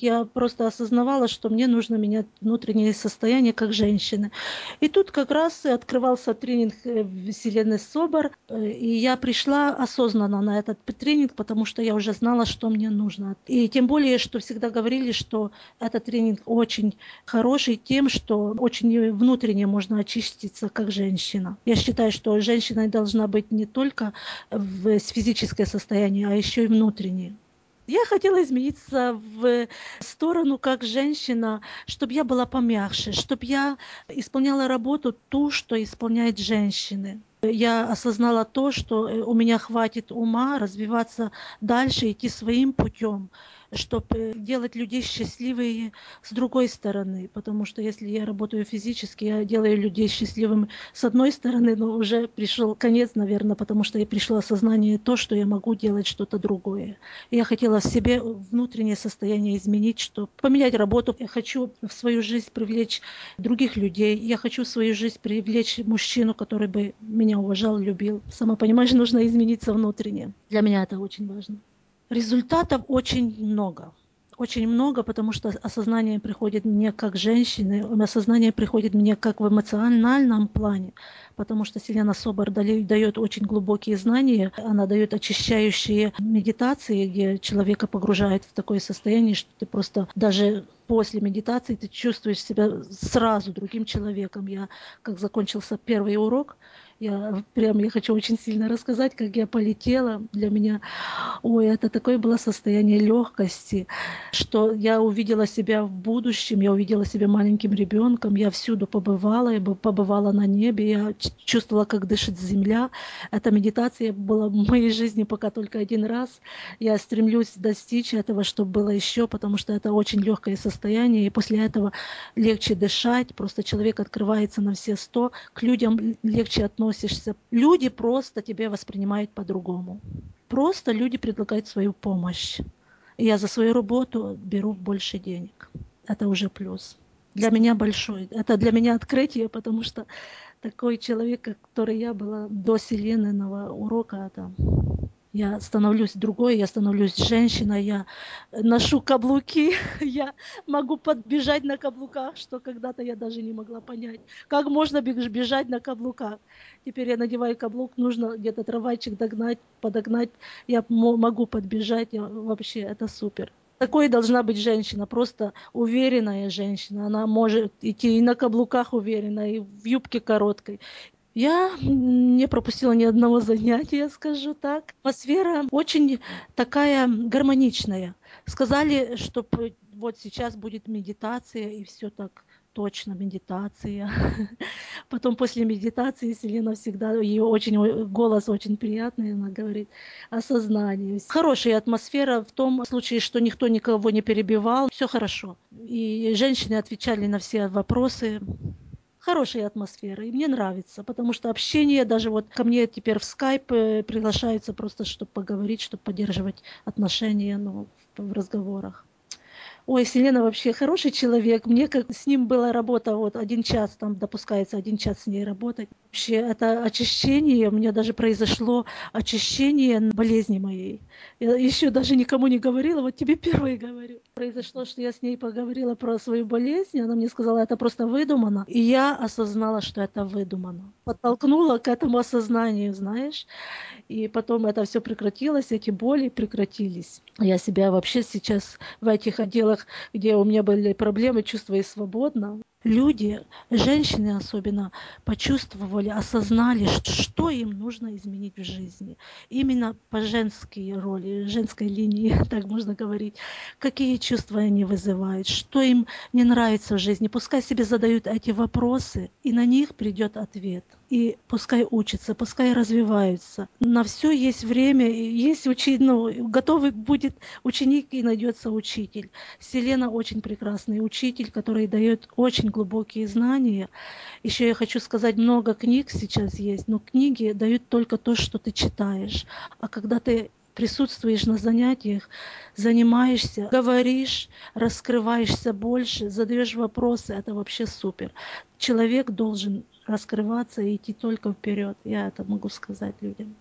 Я просто осознавала, что мне нужно менять внутреннее состояние как женщины. И тут как раз открывался тренинг э, Вселенной Собор, э, и я пришла осознанно на этот тренинг, потому что я уже знала, что мне нужно. И тем более, что всегда говорили, что этот тренинг очень хороший тем, что очень внутренне можно очиститься как женщина. Я считаю, что женщина должна быть не только в физическое состояние, а еще и внутреннее. Я хотела измениться в сторону как женщина, чтобы я была помягче, чтобы я исполняла работу ту, что исполняют женщины. Я осознала то, что у меня хватит ума развиваться дальше, идти своим путем чтобы делать людей счастливыми с другой стороны. Потому что если я работаю физически, я делаю людей счастливыми с одной стороны, но уже пришел конец, наверное, потому что я пришло осознание то, что я могу делать что-то другое. Я хотела в себе внутреннее состояние изменить, чтобы поменять работу. Я хочу в свою жизнь привлечь других людей. Я хочу в свою жизнь привлечь мужчину, который бы меня уважал, любил. Сама понимаешь, нужно измениться внутренне. Для меня это очень важно. Результатов очень много. Очень много, потому что осознание приходит мне как женщины, осознание приходит мне как в эмоциональном плане, потому что Селена Собор дает очень глубокие знания, она дает очищающие медитации, где человека погружает в такое состояние, что ты просто даже после медитации ты чувствуешь себя сразу другим человеком. Я, как закончился первый урок, я прям я хочу очень сильно рассказать, как я полетела. Для меня, ой, это такое было состояние легкости, что я увидела себя в будущем, я увидела себя маленьким ребенком, я всюду побывала, я побывала на небе, я чувствовала, как дышит земля. Эта медитация была в моей жизни пока только один раз. Я стремлюсь достичь этого, чтобы было еще, потому что это очень легкое состояние, и после этого легче дышать, просто человек открывается на все сто, к людям легче относишься, люди просто тебя воспринимают по-другому. Просто люди предлагают свою помощь. Я за свою работу беру больше денег. Это уже плюс. Для меня большой. Это для меня открытие, потому что такой человек, который я была до Селенного урока, это я становлюсь другой, я становлюсь женщиной, я ношу каблуки, я могу подбежать на каблуках, что когда-то я даже не могла понять. Как можно бежать на каблуках? Теперь я надеваю каблук, нужно где-то трамвайчик догнать, подогнать. Я могу подбежать, я, вообще это супер. Такой должна быть женщина, просто уверенная женщина. Она может идти и на каблуках уверенно, и в юбке короткой. Я не пропустила ни одного занятия, скажу так. Атмосфера очень такая гармоничная. Сказали, что вот сейчас будет медитация, и все так точно медитация. Потом после медитации Селена всегда, ее очень, голос очень приятный, она говорит о. Хорошая атмосфера в том случае, что никто никого не перебивал, все хорошо. И женщины отвечали на все вопросы хорошая атмосфера, и мне нравится, потому что общение, даже вот ко мне теперь в скайп э, приглашается просто, чтобы поговорить, чтобы поддерживать отношения ну, в разговорах. Ой, Селена вообще хороший человек. Мне как с ним была работа, вот один час, там допускается один час с ней работать. Вообще это очищение, у меня даже произошло очищение болезни моей. Я еще даже никому не говорила, вот тебе первой говорю. Произошло, что я с ней поговорила про свою болезнь, она мне сказала, это просто выдумано. И я осознала, что это выдумано. Подтолкнула к этому осознанию, знаешь. И потом это все прекратилось, эти боли прекратились. Я себя вообще сейчас в этих отделах, где у меня были проблемы, чувствую свободно люди, женщины особенно, почувствовали, осознали, что им нужно изменить в жизни. Именно по женской роли, женской линии, так можно говорить. Какие чувства они вызывают, что им не нравится в жизни. Пускай себе задают эти вопросы, и на них придет ответ и пускай учатся, пускай развиваются. На все есть время, есть учить, ну, готовый будет ученик и найдется учитель. Селена очень прекрасный учитель, который дает очень глубокие знания. Еще я хочу сказать, много книг сейчас есть, но книги дают только то, что ты читаешь. А когда ты присутствуешь на занятиях, занимаешься, говоришь, раскрываешься больше, задаешь вопросы, это вообще супер. Человек должен раскрываться и идти только вперед. Я это могу сказать людям.